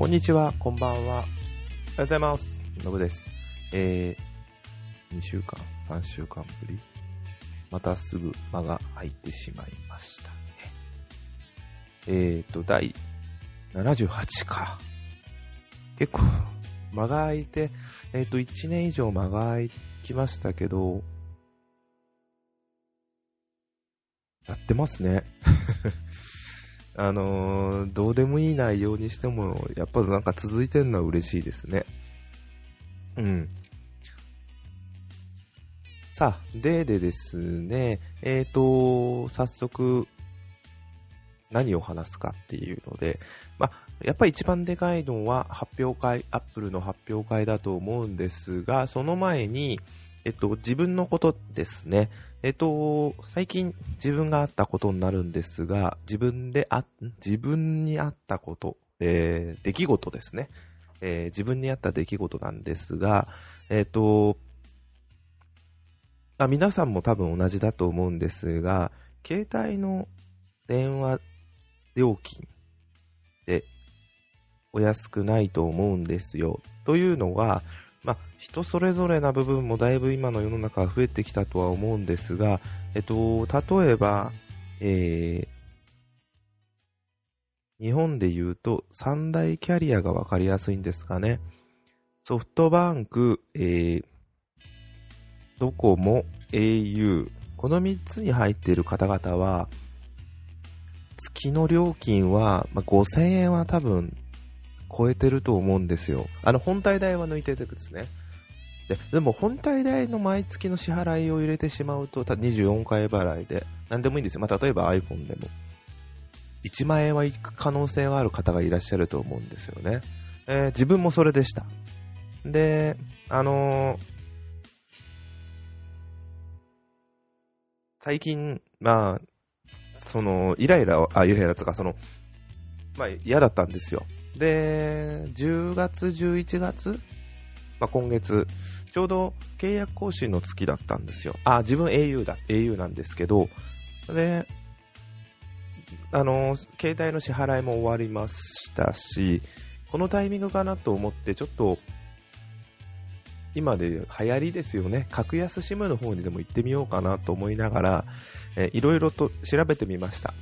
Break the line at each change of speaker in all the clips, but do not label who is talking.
こんにちは、こんばんは。おはようございます。のぶです。えー、2週間、3週間ぶり？またすぐ間が空いてしまいましたね。えーと、第78か。結構、間が空いて、えーと、1年以上間が空きましたけど、やってますね。あのー、どうでもいい内容にしても、やっぱなんか続いてるのは嬉しいですね。うん。さあ、ででですね、えーと、早速、何を話すかっていうので、まあ、やっぱり一番でかいのは発表会、アップルの発表会だと思うんですが、その前に、えっと、自分のことですね。えっと、最近自分があったことになるんですが、自分であ、自分にあったこと、えー、出来事ですね。えー、自分にあった出来事なんですが、えっと、あ皆さんも多分同じだと思うんですが、携帯の電話料金ってお安くないと思うんですよ。というのが、まあ、人それぞれな部分もだいぶ今の世の中は増えてきたとは思うんですが、えっと、例えば、えー、日本で言うと三大キャリアがわかりやすいんですかね。ソフトバンク、えー、ドコモ、au、この3つに入っている方々は、月の料金は、まあ、5000円は多分超えてると思うんですよ。あの、本体代は抜いててですね。で、でも本体代の毎月の支払いを入れてしまうと、た24回払いで、なんでもいいんですよ。まあ、例えば iPhone でも。1万円はいく可能性がある方がいらっしゃると思うんですよね。えー、自分もそれでした。で、あのー、最近、まあ、その、イライラ、あ、イライラとか、その、まあ、嫌だったんですよ。で、10月、11月、まあ、今月、ちょうど契約更新の月だったんですよ。あ、自分 au だ、au なんですけど、で、あの、携帯の支払いも終わりましたし、このタイミングかなと思って、ちょっと、今で流行りですよね。格安 SIM の方にでも行ってみようかなと思いながら、えいろいろと調べてみました。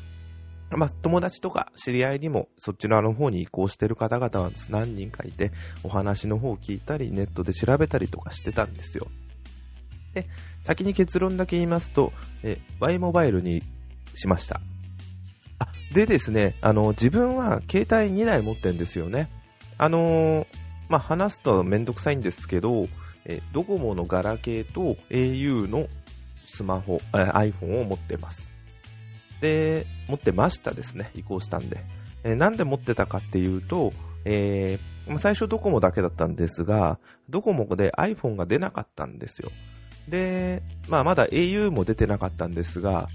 まあ、友達とか知り合いにもそっちらの方に移行している方々は何人かいて、お話の方を聞いたり、ネットで調べたりとかしてたんですよ。で、先に結論だけ言いますと、え Y モバイルにしました。あ、でですね、あの、自分は携帯2台持ってるんですよね。あのー、まあ、話すとめんどくさいんですけど、えドコモのガラケーと au のスマホ、iPhone を持ってます。で、持ってましたですね、移行したんで。えー、なんで持ってたかっていうと、えー、最初ドコモだけだったんですが、ドコモで iPhone が出なかったんですよ。で、まあまだ au も出てなかったんですが、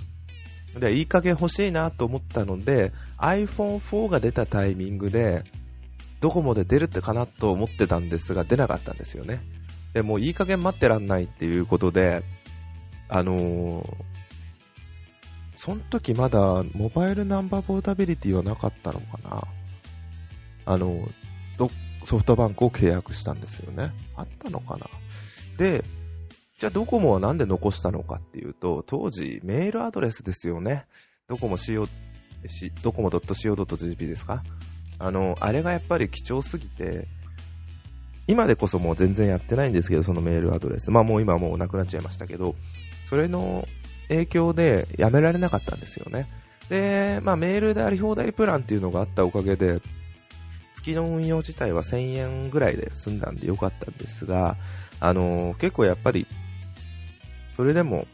で、いい加減欲しいなと思ったので、iPhone4 が出たタイミングで、ドコモで出るってかなと思ってたんですが、出なかったんですよね。で、もういい加減待ってらんないっていうことで、あのー、その時まだモバイルナンバーポータビリティはなかったのかなあの、ソフトバンクを契約したんですよね。あったのかなで、じゃあドコモはなんで残したのかっていうと、当時メールアドレスですよね。ドコモ CO、ドコモ .co.jp ですか？あの、あれがやっぱり貴重すぎて、今でこそもう全然やってないんですけど、そのメールアドレス。まあもう今もうなくなっちゃいましたけど、それの影響でやめられなかったんですよね。で、まあメールであり放題プランっていうのがあったおかげで、月の運用自体は1000円ぐらいで済んだんでよかったんですが、あのー、結構やっぱり、それでも、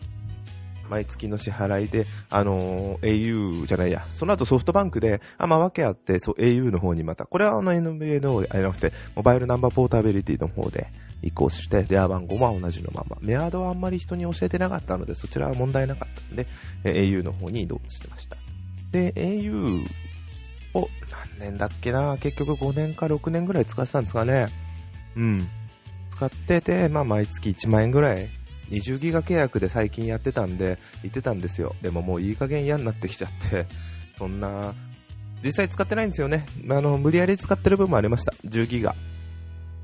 毎月の支払いで、あのー、au じゃないや、その後ソフトバンクで、あ、まあ、わけあって、そう、au の方にまた、これはあの NBA の方じゃなくて、モバイルナンバーポータビリティの方で移行して、電話番号は同じのまま。メアードはあんまり人に教えてなかったので、そちらは問題なかったんで、え au の方に移動してました。で、au を、何年だっけな、結局5年か6年ぐらい使ってたんですかね。うん。使ってて、まあ、毎月1万円ぐらい20ギガ契約で最近やってたんで、言ってたんですよ。でももういい加減嫌になってきちゃって、そんな、実際使ってないんですよね。あの、無理やり使ってる部分もありました。10ギガ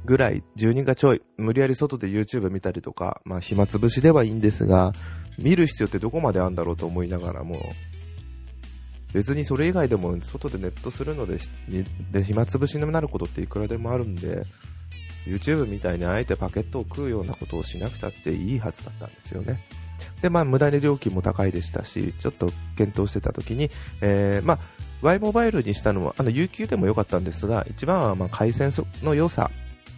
ぐらい、12がちょい、無理やり外で YouTube 見たりとか、まあ暇つぶしではいいんですが、見る必要ってどこまであるんだろうと思いながらも、別にそれ以外でも外でネットするので、で暇つぶしになることっていくらでもあるんで、YouTube みたいにあえてパケットを食うようなことをしなくたっていいはずだったんですよね。で、まあ、無駄に料金も高いでしたし、ちょっと検討してた時に、えー、まあ、Y モバイルにしたのは、あの、UQ でも良かったんですが、一番は、まあ、回線の良さ、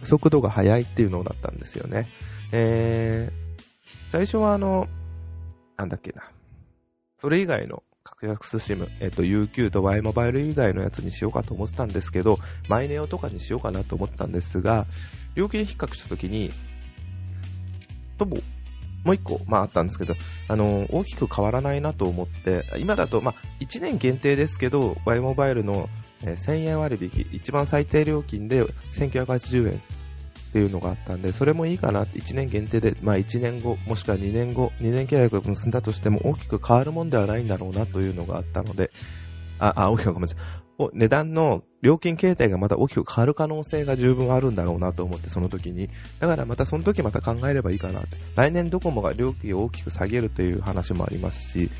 速度が速いっていうのだったんですよね。えー、最初はあの、なんだっけな。それ以外の格安 SIM、えっ、と、UQ と Y モバイル以外のやつにしようかと思ってたんですけど、マイネオとかにしようかなと思ったんですが、料金比較したときに、とも、もう一個、まああったんですけど、あの大きく変わらないなと思って、今だと、まあ、1年限定ですけど、Y モバイルの、えー、1000円割引、一番最低料金で1980円っていうのがあったんで、それもいいかな、1年限定で、まあ1年後、もしくは2年後、2年契約を結んだとしても大きく変わるもんではないんだろうなというのがあったので、あ、あ、大きくごめんなさい。値段の料金形態がまた大きく変わる可能性が十分あるんだろうなと思って、その時に。だからまたその時また考えればいいかな。来年ドコモが料金を大きく下げるという話もありますし、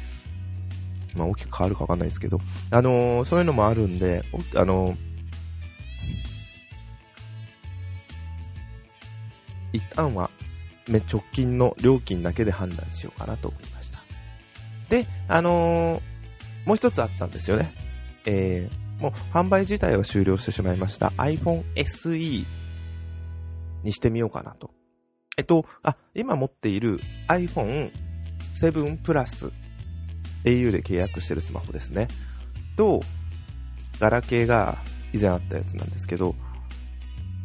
まあ大きく変わるかわかんないですけど、あのー、そういうのもあるんで、あのー、一旦は直近の料金だけで判断しようかなと思いました。で、あのー、もう一つあったんですよね。えー、もう販売自体は終了してしまいました iPhone SE にしてみようかなと。えっと、あ、今持っている iPhone 7 Plus au で契約してるスマホですね。と、ガラケーが以前あったやつなんですけど、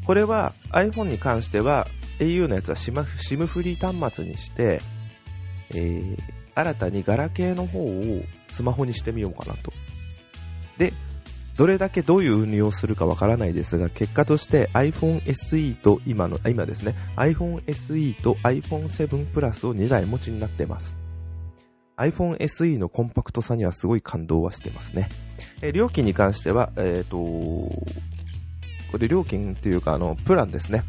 これは iPhone に関しては au のやつは SIM フリー端末にして、えー、新たにガラケーの方をスマホにしてみようかなと。で、どれだけどういう運用をするかわからないですが、結果として iPhone SE と今の、今ですね、iPhone SE と iPhone 7 Plus を2台持ちになってます。iPhone SE のコンパクトさにはすごい感動はしてますね。え料金に関しては、えっ、ー、とこれ料金というか、あの、プランですね。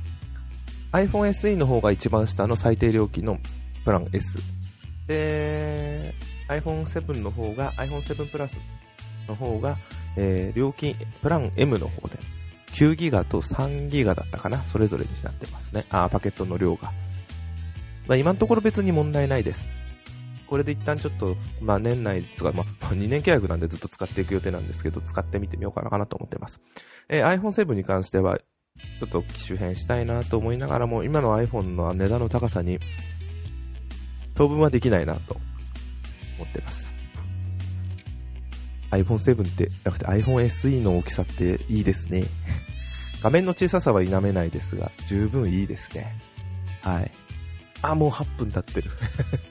iPhone SE の方が一番下の最低料金のプラン S。で、iPhone 7の方が、iPhone 7 Plus の方が、えー、料金、プラン M の方で、9ギガと3ギガだったかな、それぞれになってますね。あ、パケットの量が。まあ、今のところ別に問題ないです。これで一旦ちょっと、まあ、年内ですが、まあ、2年契約なんでずっと使っていく予定なんですけど、使ってみてみようかなと思ってます。えー、iPhone7 に関しては、ちょっと機種変したいなと思いながらも、今の iPhone の値段の高さに、当分はできないなと思ってます。iPhone7 って、なくて iPhone SE の大きさっていいですね。画面の小ささは否めないですが、十分いいですね。はい。あ、もう8分経ってる。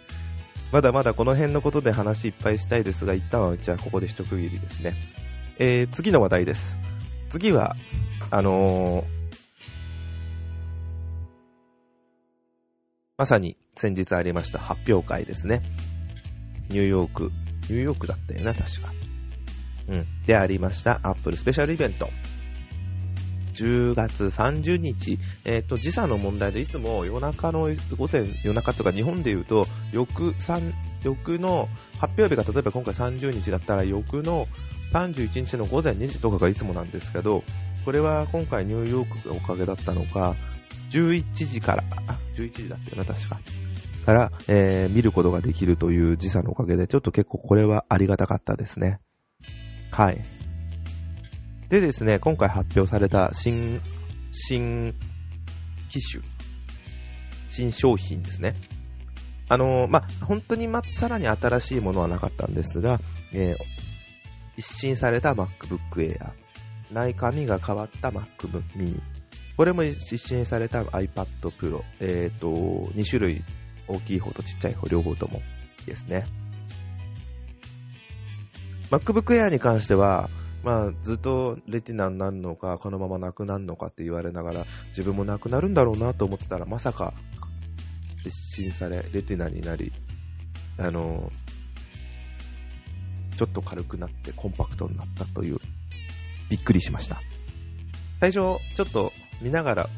まだまだこの辺のことで話いっぱいしたいですが、一旦はじゃあここで一区切りですね。えー、次の話題です。次は、あのー、まさに先日ありました発表会ですね。ニューヨーク、ニューヨークだったよな、確か。うん。でありました、アップルスペシャルイベント。10月30日、えっ、ー、と、時差の問題でいつも夜中の、午前、夜中とか日本で言うと、翌三、翌の発表日が例えば今回30日だったら翌の31日の午前2時とかがいつもなんですけど、これは今回ニューヨークがおかげだったのか、11時から、11時だったよな、確か。から、えー、見ることができるという時差のおかげで、ちょっと結構これはありがたかったですね。はい。でですね、今回発表された新、新機種、新商品ですね。あのー、まあ、本当にま、さらに新しいものはなかったんですが、えー、一新された MacBook Air、内紙が変わった MacBook Mini、これも一新された iPad Pro、えっ、ー、と、2種類、大きい方とちっちゃい方、両方ともですね。MacBook Air に関しては、まあ、ずっとレティナになるのか、このままなくなるのかって言われながら、自分もなくなるんだろうなと思ってたら、まさか、一新され、レティナになり、あの、ちょっと軽くなってコンパクトになったというびっくりしました。最初、ちょっと見ながら、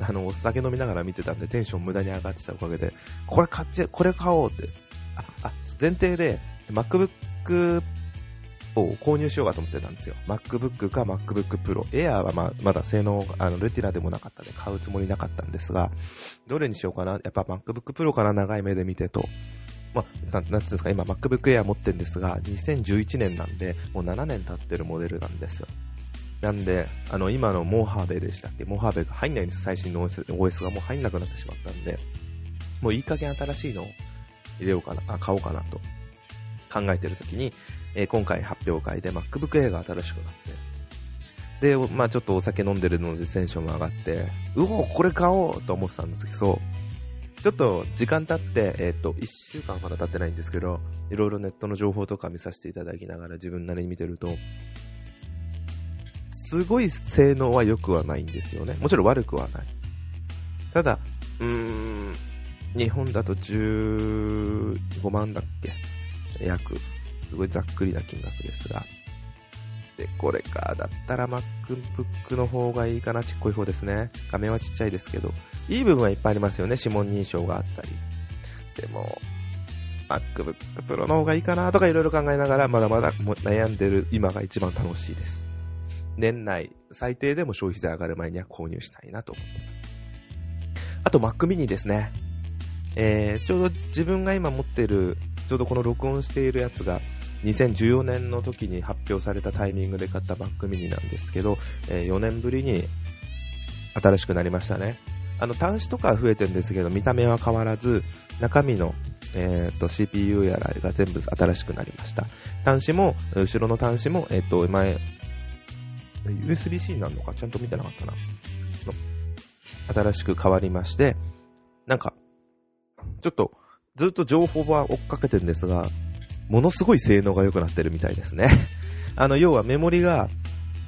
あの、お酒飲みながら見てたんでテンション無駄に上がってたおかげで、これ買っちゃ、これ買おうって。あ、あ、前提で、MacBook を購入しようかと思ってたんですよ。MacBook か MacBook Pro。Air はままだ性能、あの、レティナでもなかったんで買うつもりなかったんですが、どれにしようかな。やっぱ MacBook Pro かな、長い目で見てと。まあ、なん、なんつうんですか、今 MacBook Air 持ってるんですが、2011年なんで、もう7年経ってるモデルなんですよ。なんで、あの、今のモーハーベでしたっけ？モーハーベが入んないんです、最新の OS, OS がもう入んなくなってしまったんで、もういい加減新しいのを入れようかな、あ、買おうかなと考えてるときに、えー、今回発表会で MacBook Air が新しくなって、で、まあちょっとお酒飲んでるのでテンションも上がって、うおこれ買おうと思ってたんですけど、ちょっと時間経って、えっ、ー、と、1週間まだ経ってないんですけど、いろいろネットの情報とか見させていただきながら自分なりに見てると、すごい性能は良くはないんですよね。もちろん悪くはない。ただ、うーん、日本だと15万だっけ？約。すごいざっくりな金額ですが。で、これか。だったら MacBook の方がいいかな。ちっこい方ですね。画面はちっちゃいですけど。いい部分はいっぱいありますよね。指紋認証があったり。でも、MacBook Pro の方がいいかなとかいろいろ考えながら、まだまだ悩んでる今が一番楽しいです。年内、最低でも消費税上がる前には購入したいなと思ってます。あと Mac mini ですね。えー、ちょうど自分が今持ってる、ちょうどこの録音しているやつが、2014年の時に発表されたタイミングで買った Mac mini なんですけど、えー、4年ぶりに新しくなりましたね。あの、端子とかは増えてるんですけど、見た目は変わらず、中身の、えっ、ー、と、CPU やらが全部新しくなりました。端子も、後ろの端子も、えっ、ー、と、前、USB-C になるのか？ちゃんと見てなかったな。新しく変わりまして、なんか、ちょっと、ずっと情報は追っかけてるんですが、ものすごい性能が良くなってるみたいですね。あの、要はメモリが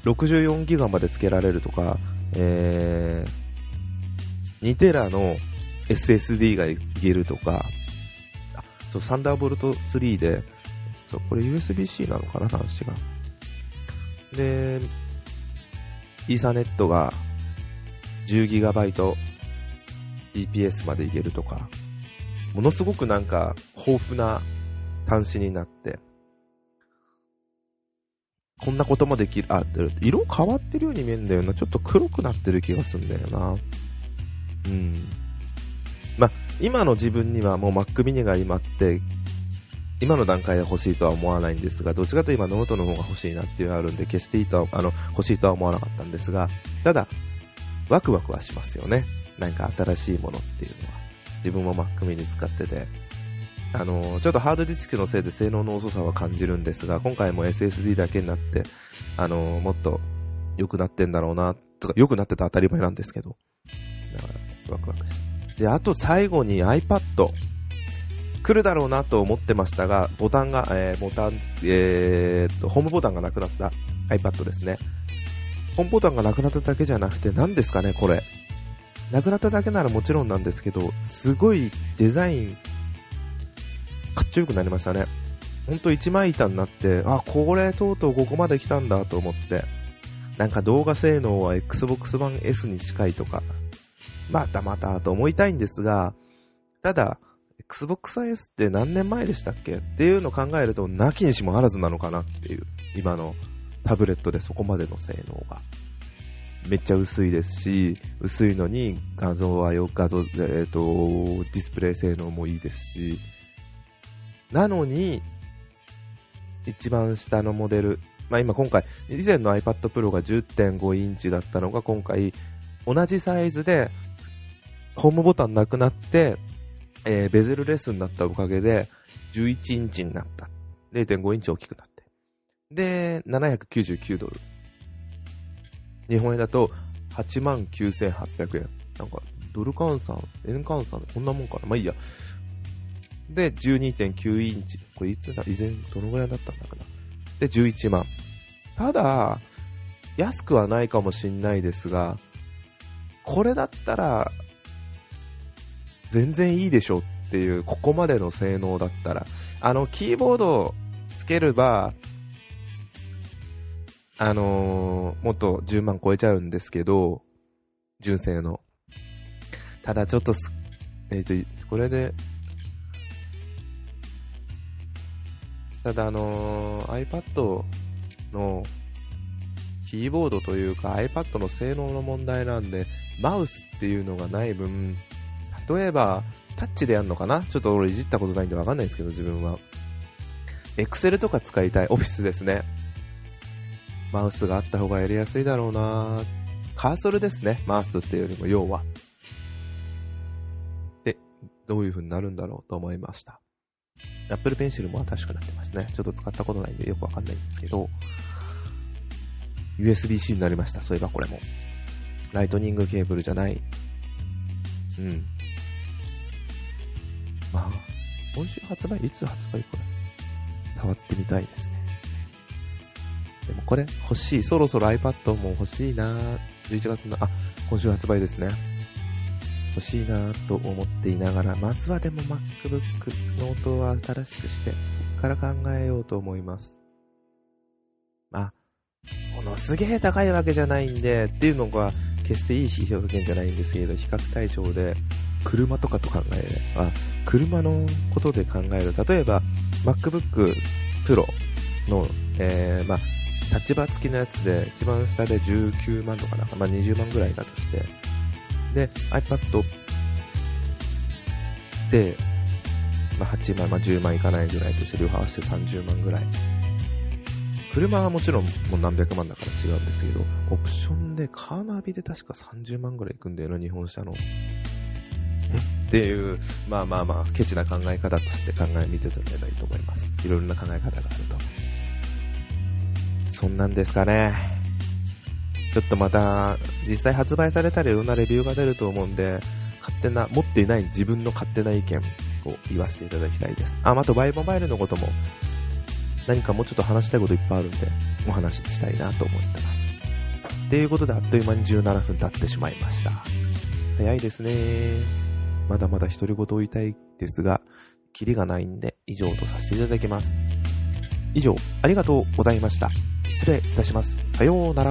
64ギガまで付けられるとか、えー、2テラの SSD がいけるとか、あ、そう、サンダーボルト3で、そう、これ USB-C なのかな、話が。で、イーサネットが 10GB EPS までいけるとか、ものすごくなんか豊富な端子になって、こんなこともできる、あ、色変わってるように見えるんだよな。ちょっと黒くなってる気がするんだよな。うん。ま今の自分にはもう Mac mini が今って、今の段階で欲しいとは思わないんですが、どっちかというと今ノートの方が欲しいなっていうのがあるんで、決していいとは、あの、欲しいとは思わなかったんですが、ただ、ワクワクはしますよね。なんか新しいものっていうのは。自分も Mac mini 使ってて。あの、ちょっとハードディスクのせいで性能の遅さは感じるんですが、今回も SSD だけになって、あの、もっと良くなってんだろうな、とか、良くなってた当たり前なんですけど。だから、ワクワク。で、あと最後に iPad。来るだろうなと思ってましたが、ボタンが、えー、ボタン、えー、と、ホームボタンがなくなった iPad ですね。ホームボタンがなくなっただけじゃなくて、何ですかね、これ。なくなっただけならもちろんなんですけど、すごいデザイン、かっちょよくなりましたね。ほんと一枚板になって、あ、これとうとうここまで来たんだと思って、なんか動画性能は Xbox One S に近いとか、またまたと思いたいんですが、ただ、Xbox S って何年前でしたっけ？っていうのを考えると、なきにしもあらずなのかなっていう、今のタブレットでそこまでの性能が。めっちゃ薄いですし、薄いのに画像はよ、画像、えっ、ー、と、ディスプレイ性能もいいですし、なのに、一番下のモデル、まあ今今回、以前の iPad Pro が10.5インチだったのが今回、同じサイズで、ホームボタンなくなって、えー、ベゼルレスになったおかげで、11インチになった。0.5インチ大きくなって。で、799ドル。日本円だと、8万9800円。なんか、ドル換算、円換算、こんなもんかな。まあいいや。で、12.9インチ。これいつだ、以前どのぐらいだったんだかな。で、11万。ただ、安くはないかもしんないですが、これだったら、全然いいでしょっていう、ここまでの性能だったら、あの、キーボードつければ、あのー、もっと10万超えちゃうんですけど、純正の。ただちょっとす、えっ、ー、と、これで、ただあのー、iPad のキーボードというか iPad の性能の問題なんで、マウスっていうのがない分、例えば、タッチでやるのかな？ちょっと俺いじったことないんでわかんないですけど、自分は。Excel とか使いたい。オフィスですね。マウスがあった方がやりやすいだろうなカーソルですね。マウスっていうよりも、要は。で、どういう風になるんだろうと思いました。Apple Pencil も新しくなってますね。ちょっと使ったことないんでよくわかんないんですけど、USB-C になりました。そういえばこれも。ライトニングケーブルじゃない。うん。まあ、今週発売いつ発売これ。触ってみたいですね。でもこれ欲しい。そろそろ iPad も欲しいな11月の、あ、今週発売ですね。欲しいなと思っていながら、まずはでも MacBook ノートは新しくして、から考えようと思います。あ、ものすげえ高いわけじゃないんで、っていうのが決していい表現じゃないんですけど、比較対象で、車とかと考えれば、車のことで考える。例えば、MacBook Pro の、えー、まあ、タッチバー付きのやつで、一番下で19万とかなんか、まあ、20万ぐらいだとして、で、iPad で、まあ、8万、まあ、10万いかないぐらいとして両方合わせて30万ぐらい車はもちろんもう何百万だから違うんですけど、オプションでカーナビで確か30万ぐらいいくんだよな、日本車の。っていう、まあまあまあ、ケチな考え方として考え見ててもらえばいいと思います。いろいろな考え方があると。そんなんですかね。ちょっとまた、実際発売されたらいろんなレビューが出ると思うんで、勝手な、持っていない自分の勝手な意見を言わせていただきたいです。あ、あとバイモバイルのことも何かもうちょっと話したいこといっぱいあるんで、お話ししたいなと思ってます。ということで、あっという間に17分経ってしまいました。早いですね。まだまだ独り言を言いたいですが、キリがないんで、以上とさせていただきます。以上、ありがとうございました。失礼いたします。さようなら